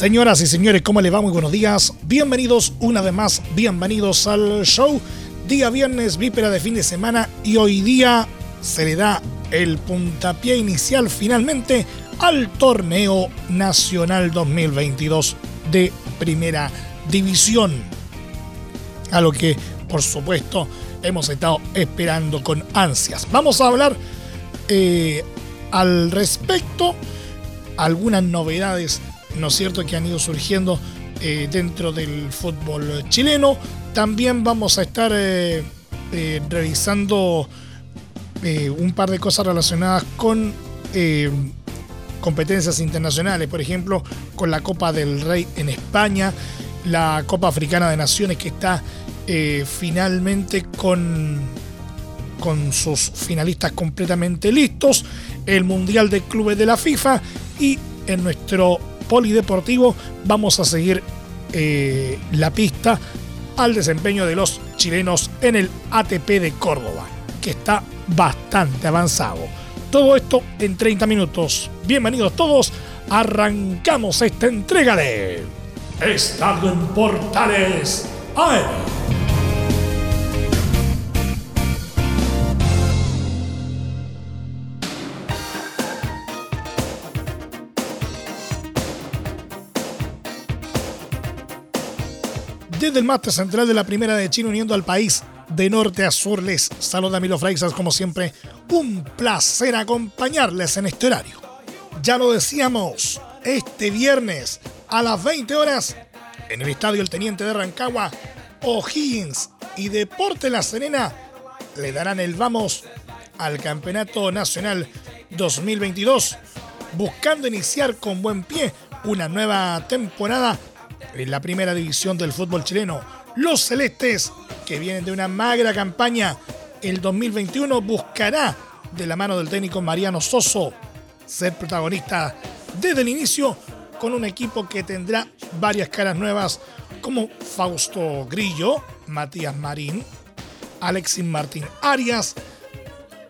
Señoras y señores, ¿cómo les va? Muy buenos días. Bienvenidos una vez más, bienvenidos al show. Día viernes, vípera de fin de semana y hoy día se le da el puntapié inicial finalmente al torneo nacional 2022 de primera división. A lo que, por supuesto, hemos estado esperando con ansias. Vamos a hablar eh, al respecto, algunas novedades ¿no es cierto?, que han ido surgiendo eh, dentro del fútbol chileno. También vamos a estar eh, eh, revisando un par de cosas relacionadas con competencias internacionales, por ejemplo, con la Copa del Rey en España, la Copa Africana de Naciones que está finalmente con, con sus finalistas completamente listos, el Mundial de Clubes de la FIFA y en nuestro polideportivo, vamos a seguir eh, la pista al desempeño de los chilenos en el ATP de Córdoba, que está bastante avanzado. Todo esto en 30 minutos. Bienvenidos todos. Arrancamos esta entrega de Estado en Portales Desde el máster central de la Primera de China uniendo al país de norte a sur les saluda Milo Freixas como siempre. Un placer acompañarles en este horario. Ya lo decíamos, este viernes a las 20 horas en el Estadio El Teniente de Rancagua, O'Higgins y Deporte La Serena le darán el vamos al Campeonato Nacional 2022, buscando iniciar con buen pie una nueva temporada en la primera división del fútbol chileno. Los celestes, que vienen de una magra campaña, el 2021 buscará, de la mano del técnico Mariano Soso, ser protagonista desde el inicio con un equipo que tendrá varias caras nuevas como Fausto Grillo, Matías Marín, Alexis Martín Arias,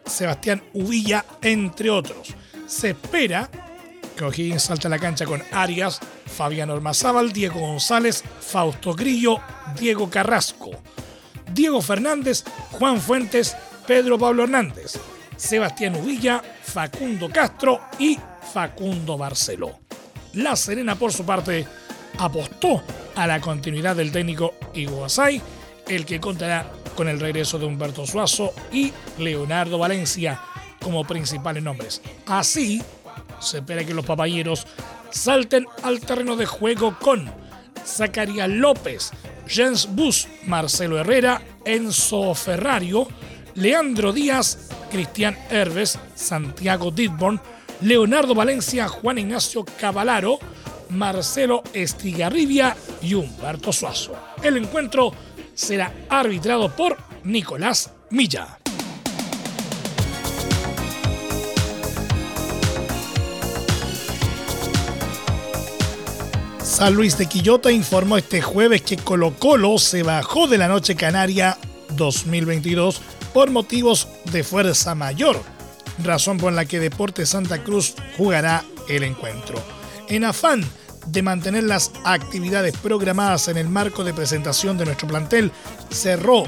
Sebastián Uvilla, entre otros. Se espera que O'Higgins salta a la cancha con Arias, Fabián Ormazábal, Diego González, Fausto Grillo, Diego Carrasco, Diego Fernández, Juan Fuentes, Pedro Pablo Hernández, Sebastián Uvilla, Facundo Castro y Facundo Barceló. La Serena, por su parte, apostó a la continuidad del técnico Iguazay, el que contará con el regreso de Humberto Suazo y Leonardo Valencia como principales nombres. Así, se espera que los papayeros salten al terreno de juego con Zacarías López, Jens Bus, Marcelo Herrera, Enzo Ferrario, Leandro Díaz, Cristian Herves, Santiago Didborn, Leonardo Valencia, Juan Ignacio Cavalaro, Marcelo Estigarribia y Humberto Suazo. El encuentro será arbitrado por Nicolás Milla. San Luis de Quillota informó este jueves que Colo Colo se bajó de la Noche Canaria 2022 por motivos de fuerza mayor, razón por la que Deportes Santa Cruz jugará el encuentro. En afán de mantener las actividades programadas en el marco de presentación de nuestro plantel, cerró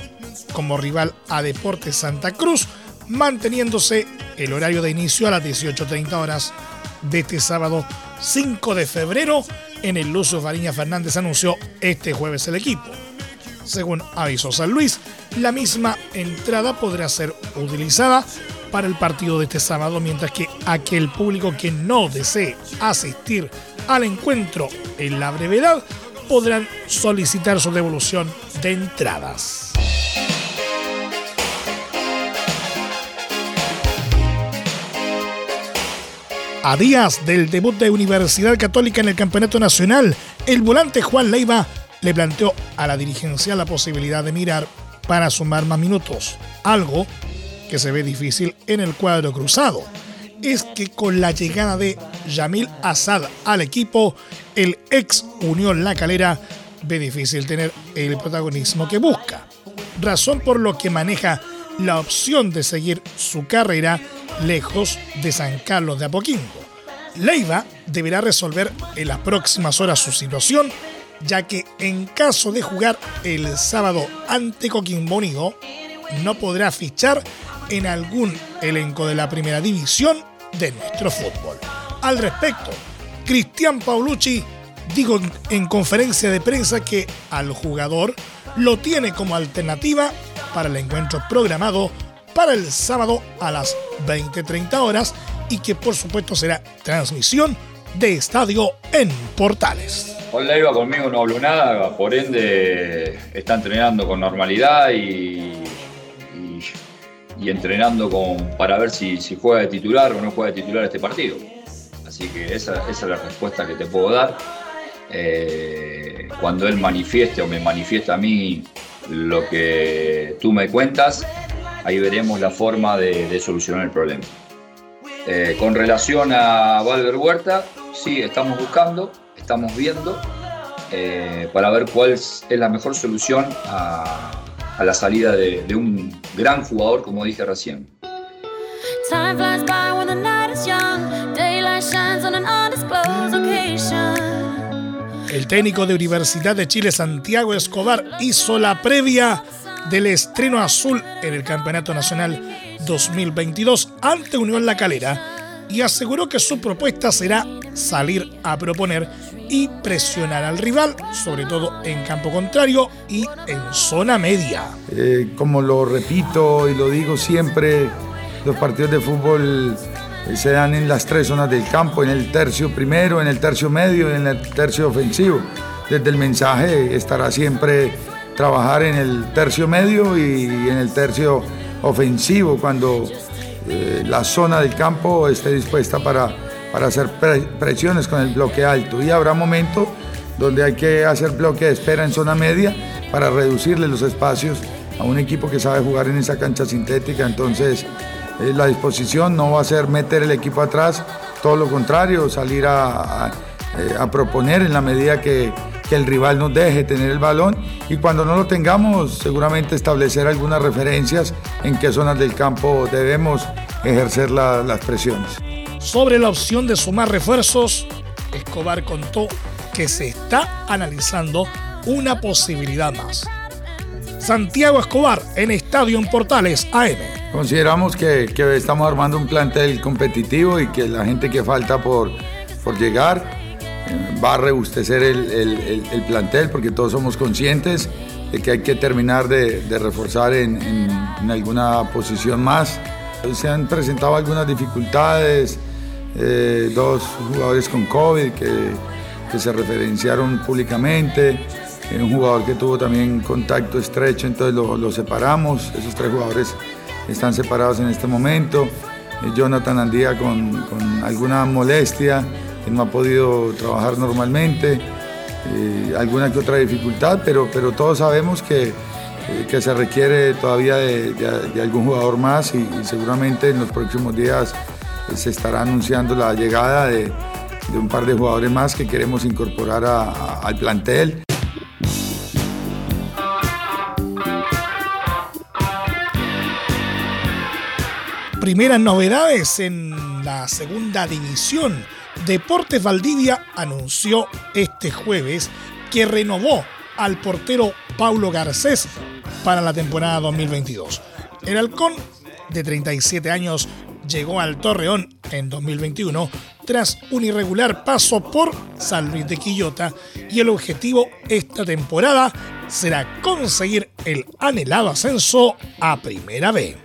como rival a Deportes Santa Cruz, manteniéndose el horario de inicio a las 18.30 horas de este sábado 5 de febrero en el Lucio Fariña Fernández anunció este jueves el equipo. Según avisó San Luis, la misma entrada podrá ser utilizada para el partido de este sábado, mientras que aquel público que no desee asistir al encuentro en la brevedad podrán solicitar su devolución de entradas. A días del debut de Universidad Católica en el Campeonato Nacional, el volante Juan Leiva le planteó a la dirigencia la posibilidad de mirar para sumar más minutos, algo que se ve difícil en el cuadro cruzado. Es que con la llegada de Yamil Assad al equipo, el ex Unión La Calera ve difícil tener el protagonismo que busca, razón por lo que maneja la opción de seguir su carrera lejos de San Carlos de Apoquingo. Leiva deberá resolver en las próximas horas su situación, ya que en caso de jugar el sábado ante Coquimbo Unido, no podrá fichar en algún elenco de la primera división de nuestro fútbol. Al respecto, Cristian Paulucci dijo en conferencia de prensa que al jugador lo tiene como alternativa para el encuentro programado para el sábado a las 20.30 horas y que por supuesto será transmisión de estadio en Portales. Con iba conmigo no habló nada, por ende está entrenando con normalidad y, y, entrenando con, para ver si, juega de titular o no juega de titular este partido. Así que esa, esa es la respuesta que te puedo dar. Eh, cuando él manifieste o me manifiesta a mí lo que tú me cuentas, ahí veremos la forma de, solucionar el problema. Eh, con relación a Valver Huerta, sí, estamos buscando, estamos viendo eh, para ver cuál es la mejor solución a, la salida de, un gran jugador, como dije recién. El técnico de Universidad de Chile, Santiago Escobar, hizo la previa del estreno azul en el Campeonato Nacional 2022 ante Unión La Calera y aseguró que su propuesta será salir a proponer y presionar al rival, sobre todo en campo contrario y en zona media. Eh, como lo repito y lo digo siempre, los partidos de fútbol se dan en las tres zonas del campo, en el tercio primero, en el tercio medio y en el tercio ofensivo. Desde el mensaje estará siempre trabajar en el tercio medio y en el tercio ofensivo cuando eh, la zona del campo esté dispuesta para, para hacer presiones con el bloque alto. Y habrá momentos donde hay que hacer bloque de espera en zona media para reducirle los espacios a un equipo que sabe jugar en esa cancha sintética. Entonces, eh, la disposición no va a ser meter el equipo atrás, todo lo contrario, salir a, eh, proponer en la medida que, el rival nos deje tener el balón y cuando no lo tengamos seguramente establecer algunas referencias en qué zonas del campo debemos ejercer las presiones. Sobre la opción de sumar refuerzos, Escobar contó que se está analizando una posibilidad más. Santiago Escobar en Estadio en Portales AM. Consideramos que, estamos armando un plantel competitivo y que la gente que falta por, por llegar eh, va a rebustecer el, plantel porque todos somos conscientes de que hay que terminar de, reforzar en, alguna posición más. Se han presentado algunas dificultades, eh, dos jugadores con COVID que, que se referenciaron públicamente un jugador que tuvo también contacto estrecho, entonces lo, separamos. Esos tres jugadores están separados en este momento. Eh, Jonathan Andía con, alguna molestia, que no ha podido trabajar normalmente, eh, alguna que otra dificultad, pero, pero todos sabemos que, eh, que se requiere todavía de, algún jugador más y, seguramente en los próximos días se estará anunciando la llegada de, un par de jugadores más que queremos incorporar al plantel. Primeras novedades en la segunda división. Deportes Valdivia anunció este jueves que renovó al portero Paulo Garcés para la temporada 2022. El halcón de 37 años llegó al Torreón en 2021 tras un irregular paso por San Luis de Quillota y el objetivo esta temporada será conseguir el anhelado ascenso a Primera B.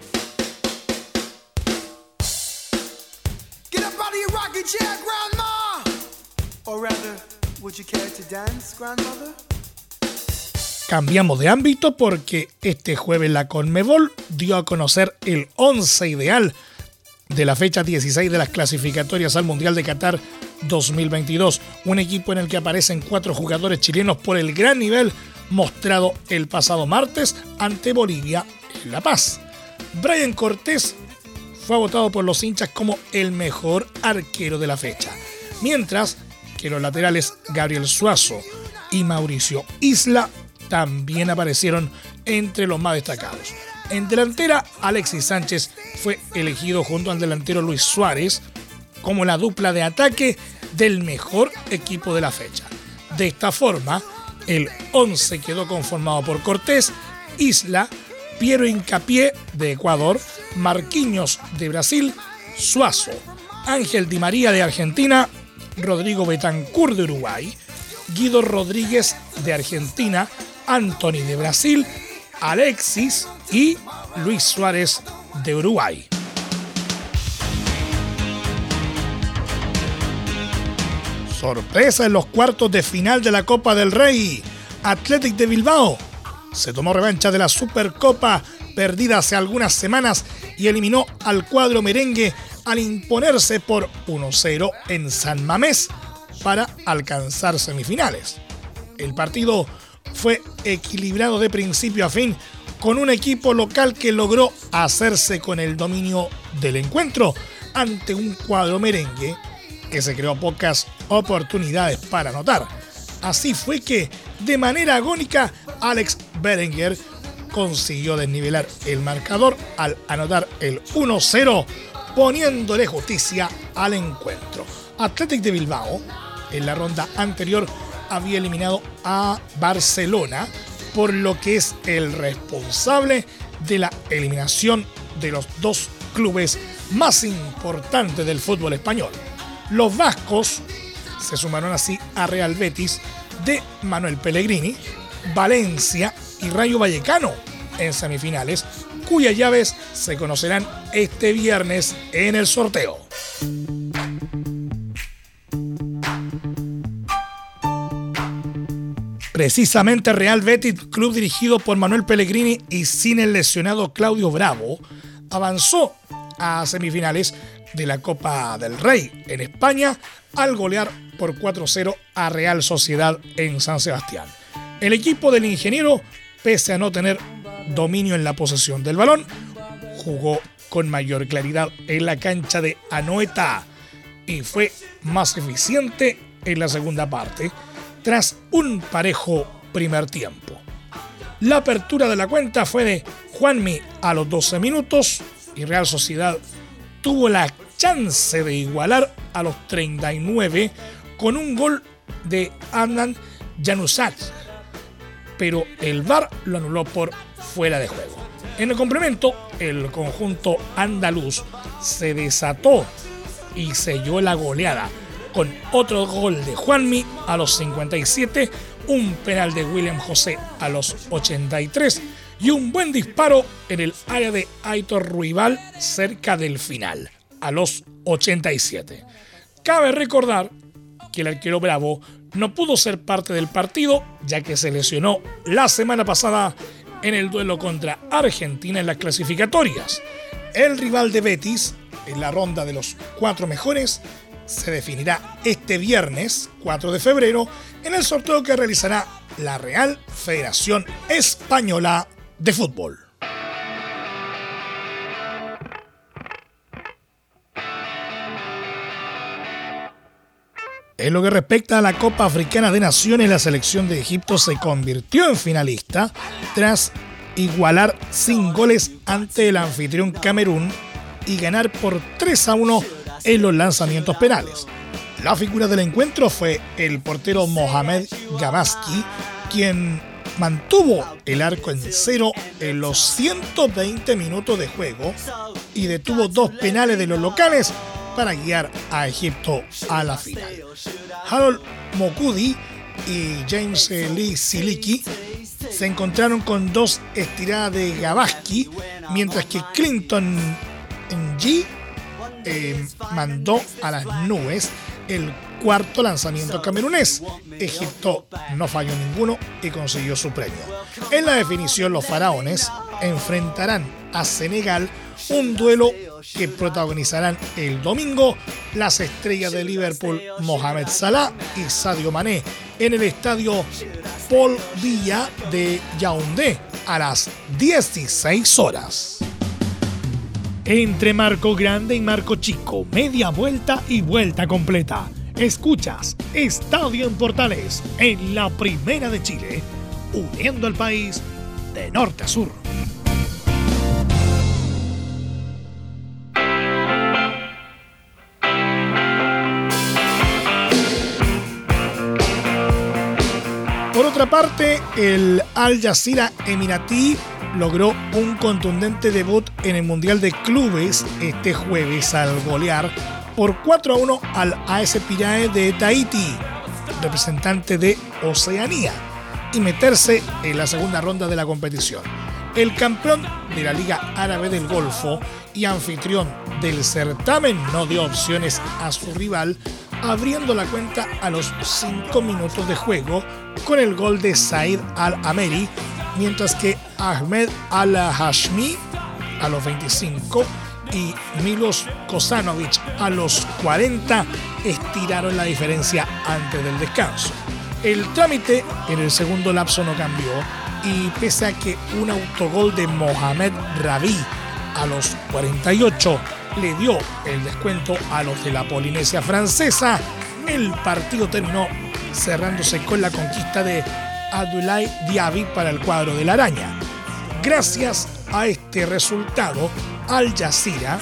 Cambiamos de ámbito porque este jueves la Conmebol dio a conocer el 11 ideal de la fecha 16 de las clasificatorias al Mundial de Qatar 2022. Un equipo en el que aparecen cuatro jugadores chilenos por el gran nivel mostrado el pasado martes ante Bolivia en La Paz. Brian Cortés fue votado por los hinchas como el mejor arquero de la fecha, mientras que los laterales Gabriel Suazo y Mauricio Isla también aparecieron entre los más destacados. En delantera, Alexis Sánchez fue elegido junto al delantero Luis Suárez como la dupla de ataque del mejor equipo de la fecha. De esta forma, el 11 quedó conformado por Cortés, Isla, Piero Incapié de Ecuador, Marquinhos de Brasil, Suazo, Ángel Di María de Argentina, Rodrigo Betancourt de Uruguay, Guido Rodríguez de Argentina, Anthony de Brasil, Alexis y Luis Suárez de Uruguay. Sorpresa en los cuartos de final de la Copa del Rey. Athletic de Bilbao se tomó revancha de la Supercopa perdida hace algunas semanas y eliminó al cuadro merengue al imponerse por 1-0 en San Mamés para alcanzar semifinales. El partido fue equilibrado de principio a fin con un equipo local que logró hacerse con el dominio del encuentro ante un cuadro merengue que se creó pocas oportunidades para anotar. Así fue que, de manera agónica, Alex Berenguer consiguió desnivelar el marcador al anotar el 1-0, poniéndole justicia al encuentro. Athletic de Bilbao, en la ronda anterior, había eliminado a Barcelona, por lo que es el responsable de la eliminación de los dos clubes más importantes del fútbol español. Los vascos se sumaron así a Real Betis de Manuel Pellegrini, Valencia y Rayo Vallecano en semifinales, cuyas llaves se conocerán este viernes en el sorteo. Precisamente Real Betis, club dirigido por Manuel Pellegrini y sin el lesionado Claudio Bravo, avanzó a semifinales de la Copa del Rey en España al golear por 4-0 a Real Sociedad en San Sebastián. El equipo del ingeniero, pese a no tener dominio en la posesión del balón, jugó con mayor claridad en la cancha de Anoeta y fue más eficiente en la segunda parte tras un parejo primer tiempo. La apertura de la cuenta fue de Juanmi a los 12 minutos y Real Sociedad tuvo la chance de igualar a los 39 con un gol de Adnan Januzaj, pero el VAR lo anuló por fuera de juego. En el complemento, el conjunto andaluz se desató y selló la goleada con otro gol de Juanmi a los 57, un penal de William José a los 83 y un buen disparo en el área de Aitor Ruibal cerca del final, a los 87. Cabe recordar que el arquero Bravo no pudo ser parte del partido ya que se lesionó la semana pasada en el duelo contra Argentina en las clasificatorias. El rival de Betis, en la ronda de los cuatro mejores, se definirá este viernes 4 de febrero en el sorteo que realizará la Real Federación Española de fútbol. En lo que respecta a la Copa Africana de Naciones, la selección de Egipto se convirtió en finalista tras igualar sin goles ante el anfitrión Camerún y ganar por 3 a 1 en los lanzamientos penales. La figura del encuentro fue el portero Mohamed Gabaski, quien mantuvo el arco en cero en los 120 minutos de juego y detuvo dos penales de los locales para guiar a Egipto a la final. Harold Mokudi y James Lee Siliki se encontraron con dos estiradas de Gabaski, mientras que Clinton G eh, mandó a las nubes el cuarto lanzamiento camerunés. Egipto no falló ninguno y consiguió su premio. En la definición, los faraones enfrentarán a Senegal un duelo que protagonizarán el domingo las estrellas de Liverpool Mohamed Salah y Sadio Mané en el estadio Paul Villa de Yaoundé a las 16 horas. Entre Marco Grande y Marco Chico, media vuelta y vuelta completa. Escuchas Estadio en Portales en la Primera de Chile, uniendo al país de norte a sur. Otra parte, el Al Jazeera Emiratí logró un contundente debut en el Mundial de Clubes este jueves al golear por 4 a 1 al AS Pirae de Tahiti, representante de Oceanía, y meterse en la segunda ronda de la competición. El campeón de la Liga Árabe del Golfo y anfitrión del certamen no dio opciones a su rival, abriendo la cuenta a los 5 minutos de juego con el gol de Said Al-Ameri, mientras que Ahmed Al-Hashmi a los 25 y Milos Kosanovic a los 40 estiraron la diferencia antes del descanso. El trámite en el segundo lapso no cambió y pese a que un autogol de Mohamed Rabi a los 48 le dio el descuento a los de la Polinesia francesa, el partido terminó cerrándose con la conquista de Abdoulaye Diaby para el cuadro de la araña. Gracias a este resultado, Al Jazeera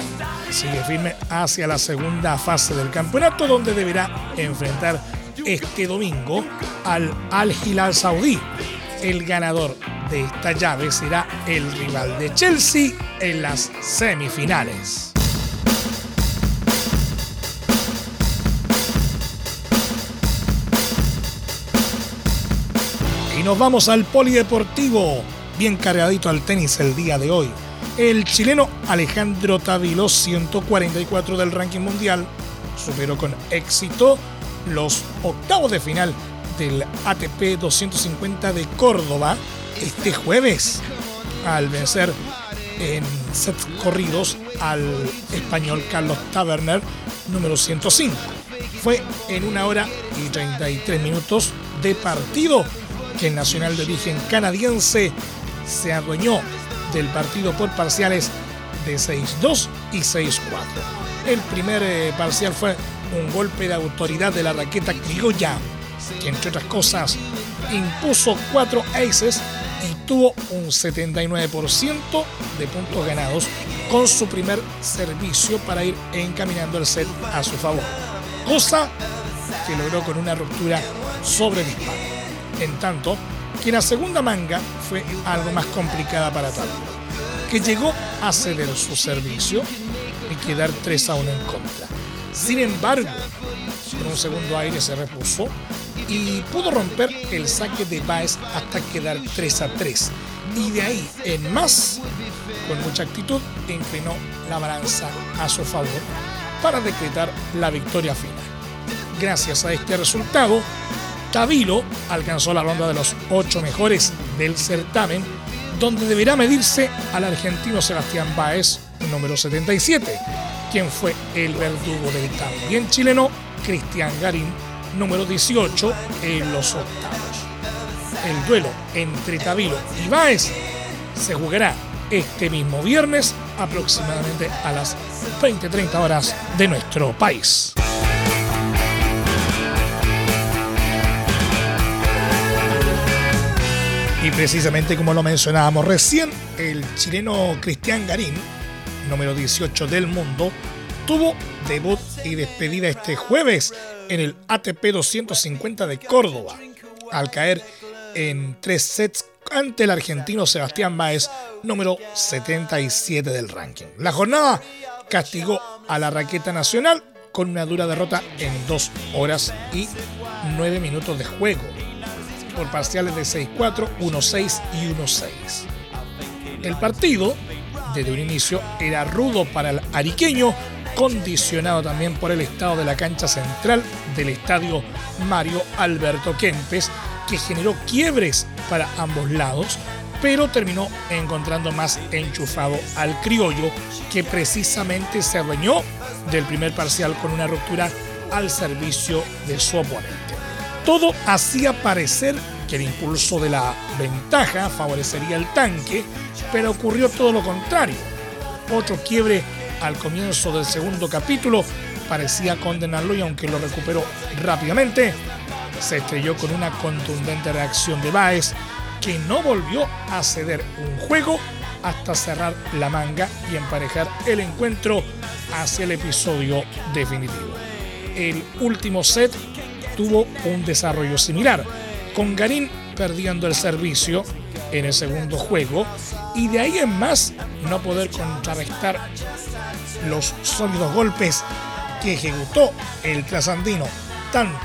sigue firme hacia la segunda fase del campeonato donde deberá enfrentar este domingo al Al Hilal Saudí. El ganador de esta llave será el rival de Chelsea en las semifinales. Nos vamos al polideportivo, bien cargadito al tenis el día de hoy. El chileno Alejandro Tavilo, 144 del ranking mundial, superó con éxito los octavos de final del ATP 250 de Córdoba este jueves al vencer en sets corridos al español Carlos Taberner número 105. Fue en una hora y 33 minutos de partido que el nacional de origen canadiense se adueñó del partido por parciales de 6-2 y 6-4. El primer eh, parcial fue un golpe de autoridad de la raqueta criolla, que entre otras cosas impuso cuatro aces y tuvo un 79% de puntos ganados con su primer servicio para ir encaminando el set a su favor. Cosa que logró con una ruptura sobre disparo. En tanto, que la segunda manga fue algo más complicada para tal, que llegó a ceder su servicio y quedar 3 a 1 en contra. Sin embargo, con un segundo aire se repuso y pudo romper el saque de Baez hasta quedar 3 a 3. Y de ahí en más, con mucha actitud, inclinó la balanza a su favor para decretar la victoria final. Gracias a este resultado, Tavilo alcanzó la ronda de los ocho mejores del certamen, donde deberá medirse al argentino Sebastián Baez, número 77, quien fue el verdugo del también chileno Cristian Garín, número 18, en los octavos. El duelo entre Tavilo y Baez se jugará este mismo viernes aproximadamente a las 20-30 horas de nuestro país. Y precisamente como lo mencionábamos recién, el chileno Cristian Garín, número 18 del mundo, tuvo debut y despedida este jueves en el ATP 250 de Córdoba, al caer en tres sets ante el argentino Sebastián Báez, número 77 del ranking. La jornada castigó a la raqueta nacional con una dura derrota en 2 horas y 9 minutos de juego, por parciales de 6-4, 1-6 y 1-6. El partido, desde un inicio, era rudo para el ariqueño, condicionado también por el estado de la cancha central del estadio Mario Alberto Kempes, que generó quiebres para ambos lados, pero terminó encontrando más enchufado al criollo que precisamente se adueñó del primer parcial con una ruptura al servicio de su oponente. Todo hacía parecer que el impulso de la ventaja favorecería el tanque, pero ocurrió todo lo contrario. Otro quiebre al comienzo del segundo capítulo parecía condenarlo y aunque lo recuperó rápidamente, se estrelló con una contundente reacción de Baez que no volvió a ceder un juego hasta cerrar la manga y emparejar el encuentro hacia el episodio definitivo. El último set tuvo un desarrollo similar, con Garín perdiendo el servicio en el segundo juego y de ahí en más no poder contrarrestar los sólidos golpes que ejecutó el trasandino tanto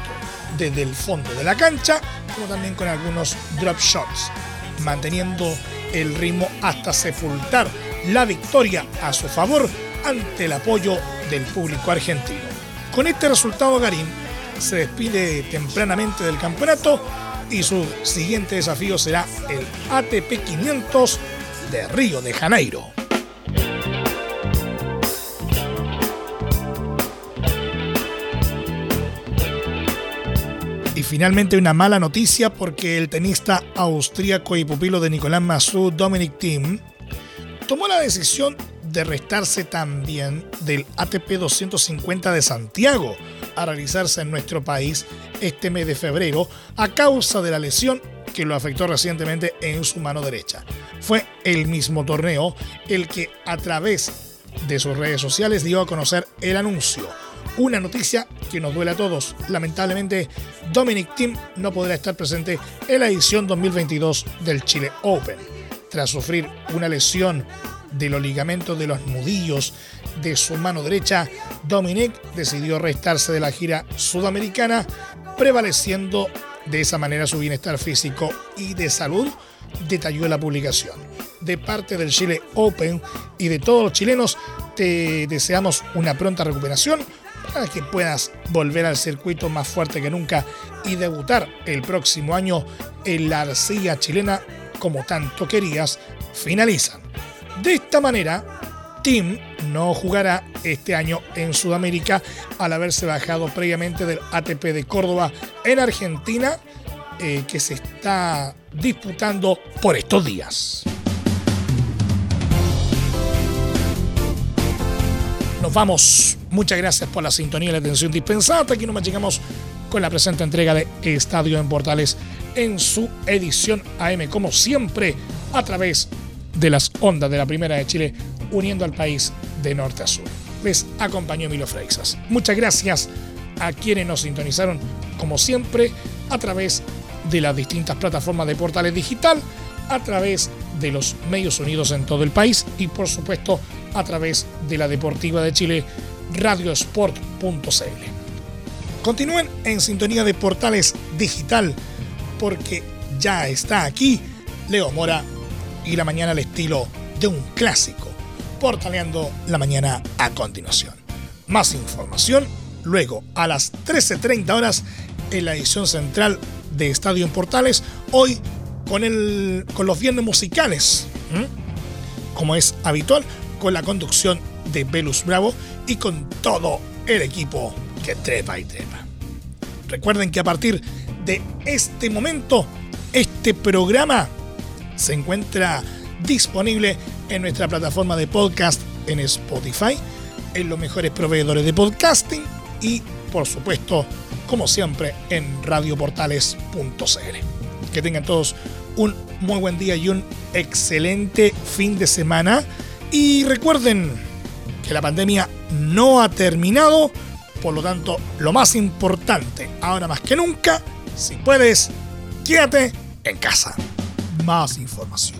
desde el fondo de la cancha como también con algunos drop shots, manteniendo el ritmo hasta sepultar la victoria a su favor ante el apoyo del público argentino. Con este resultado Garín se despide tempranamente del campeonato y su siguiente desafío será el ATP 500 de Río de Janeiro. Y finalmente una mala noticia porque el tenista austríaco y pupilo de Nicolás Massou, Dominic Thiem, tomó la decisión de restarse también del ATP 250 de Santiago a realizarse en nuestro país este mes de febrero a causa de la lesión que lo afectó recientemente en su mano derecha. Fue el mismo torneo el que a través de sus redes sociales dio a conocer el anuncio. Una noticia que nos duele a todos. Lamentablemente, Dominic Thiem no podrá estar presente en la edición 2022 del Chile Open. Tras sufrir una lesión de los ligamentos de los nudillos de su mano derecha, Dominic decidió restarse de la gira sudamericana, prevaleciendo de esa manera su bienestar físico y de salud, detalló la publicación. De parte del Chile Open y de todos los chilenos, te deseamos una pronta recuperación para que puedas volver al circuito más fuerte que nunca y debutar el próximo año en la arcilla chilena como tanto querías, finalizan. De esta manera, Tim no jugará este año en Sudamérica al haberse bajado previamente del ATP de Córdoba en Argentina, eh, que se está disputando por estos días. Nos vamos. Muchas gracias por la sintonía y la atención dispensada. Aquí nos llegamos con la presente entrega de Estadio en Portales en su edición AM, como siempre, a través de las ondas de la Primera de Chile, uniendo al país de norte a sur. Les acompañó Emilio Freixas. Muchas gracias a quienes nos sintonizaron, como siempre, a través de las distintas plataformas de portales digital, a través de los medios unidos en todo el país y, por supuesto, a través de la Deportiva de Chile, radiosport.cl. Continúen en sintonía de portales digital porque ya está aquí Leo Mora y la mañana al estilo de un clásico, portaleando la mañana a continuación. Más información luego a las 13.30 horas en la edición central de Estadio en Portales, hoy con, el, con los viernes musicales, como es habitual, con la conducción de Velus Bravo y con todo el equipo que trepa y trepa. Recuerden que a partir de este momento, este programa se encuentra disponible en nuestra plataforma de podcast en Spotify, en los mejores proveedores de podcasting y, por supuesto, como siempre, en radioportales.cl. Que tengan todos un muy buen día y un excelente fin de semana. Y recuerden que la pandemia no ha terminado, por lo tanto, lo más importante, ahora más que nunca, si puedes, quédate en casa más información,